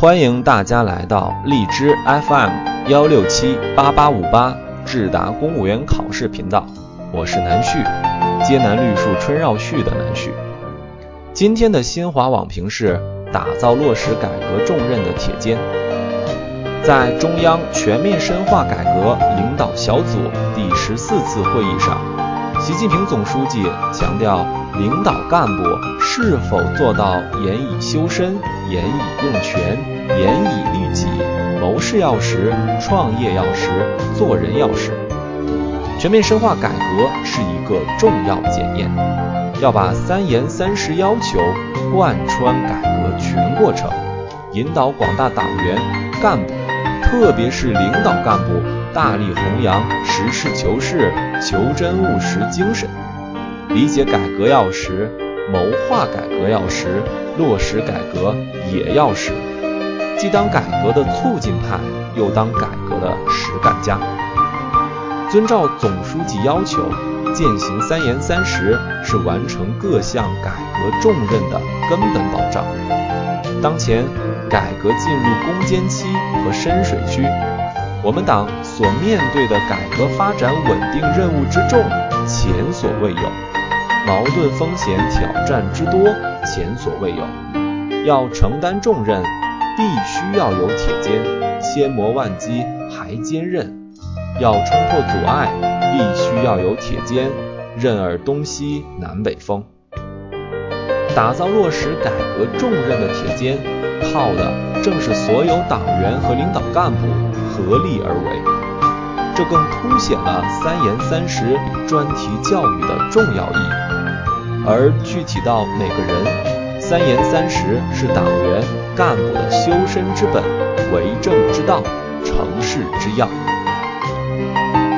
欢迎大家来到荔枝 FM 幺六七八八五八智达公务员考试频道，我是南旭，接南绿树春绕絮的南旭。今天的新华网评是打造落实改革重任的铁肩。在中央全面深化改革领导小组第十四次会议上，习近平总书记强调，领导干部是否做到严以修身、严以用权、严以律己，谋事要实、创业要实、做人要实。全面深化改革是一个重要检验，要把三严三实要求贯穿改革全过程，引导广大党员干部，特别是领导干部。大力弘扬实事求是、求真务实精神，理解改革要实，谋划改革要实，落实改革也要实，既当改革的促进派，又当改革的实干家。遵照总书记要求，践行三严三实，是完成各项改革重任的根本保障。当前，改革进入攻坚期和深水区。我们党所面对的改革发展稳定任务之重，前所未有；矛盾风险挑战之多，前所未有。要承担重任，必须要有铁肩，千磨万击还坚韧；要冲破阻碍，必须要有铁肩，任尔东西南北风。打造落实改革重任的铁肩，靠的正是所有党员和领导干部。合力而为，这更凸显了三严三实专题教育的重要意义。而具体到每个人，三严三实是党员干部的修身之本、为政之道、成事之要。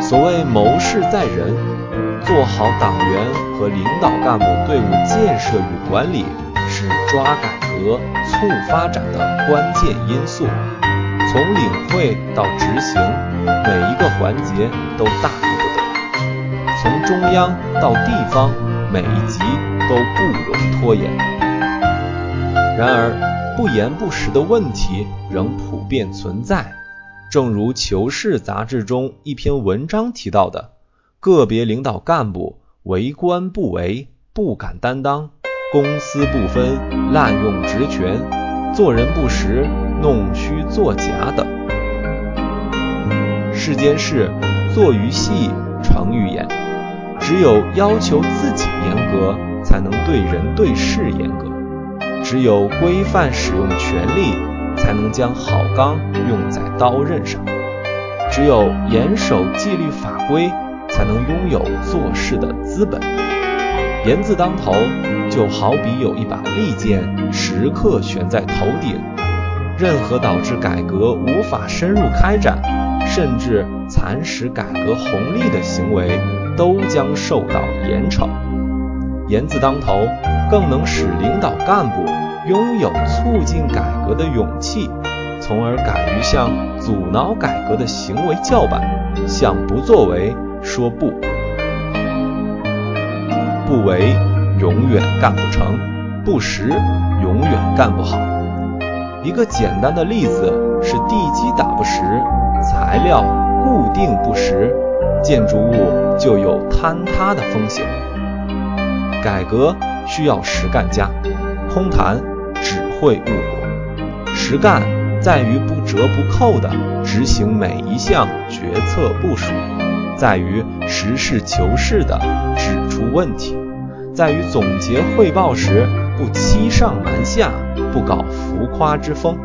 所谓谋事在人，做好党员和领导干部队伍建设与管理，是抓改革、促发展的关键因素。从领会到执行，每一个环节都大意不得；从中央到地方，每一级都不容拖延。然而，不严不实的问题仍普遍存在。正如《求是》杂志中一篇文章提到的，个别领导干部为官不为，不敢担当，公私不分，滥用职权，做人不实。弄虚作假等。世间事，做于细，成于严。只有要求自己严格，才能对人对事严格；只有规范使用权力，才能将好钢用在刀刃上；只有严守纪律法规，才能拥有做事的资本。严字当头，就好比有一把利剑，时刻悬在头顶。任何导致改革无法深入开展，甚至蚕食改革红利的行为，都将受到严惩。严字当头，更能使领导干部拥有促进改革的勇气，从而敢于向阻挠改革的行为叫板，向不作为说不。不为永远干不成，不实永远干不好。一个简单的例子是地基打不实，材料固定不实，建筑物就有坍塌的风险。改革需要实干家，空谈只会误国。实干在于不折不扣地执行每一项决策部署，在于实事求是地指出问题，在于总结汇报时不欺上瞒下。不搞浮夸之风，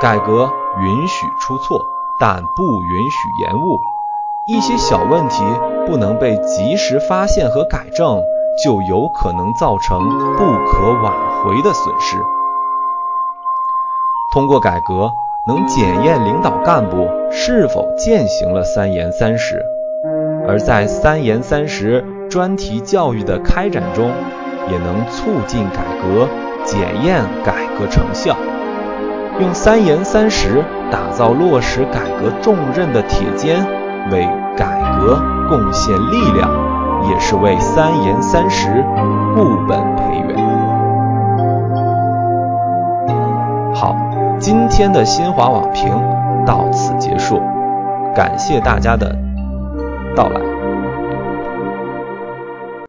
改革允许出错，但不允许延误。一些小问题不能被及时发现和改正，就有可能造成不可挽回的损失。通过改革，能检验领导干部是否践行了三严三实，而在三严三实专题教育的开展中，也能促进改革。检验改革成效，用三严三实打造落实改革重任的铁肩，为改革贡献力量，也是为三严三实固本培元。好。今天的新华网评到此结束，感谢大家的到来。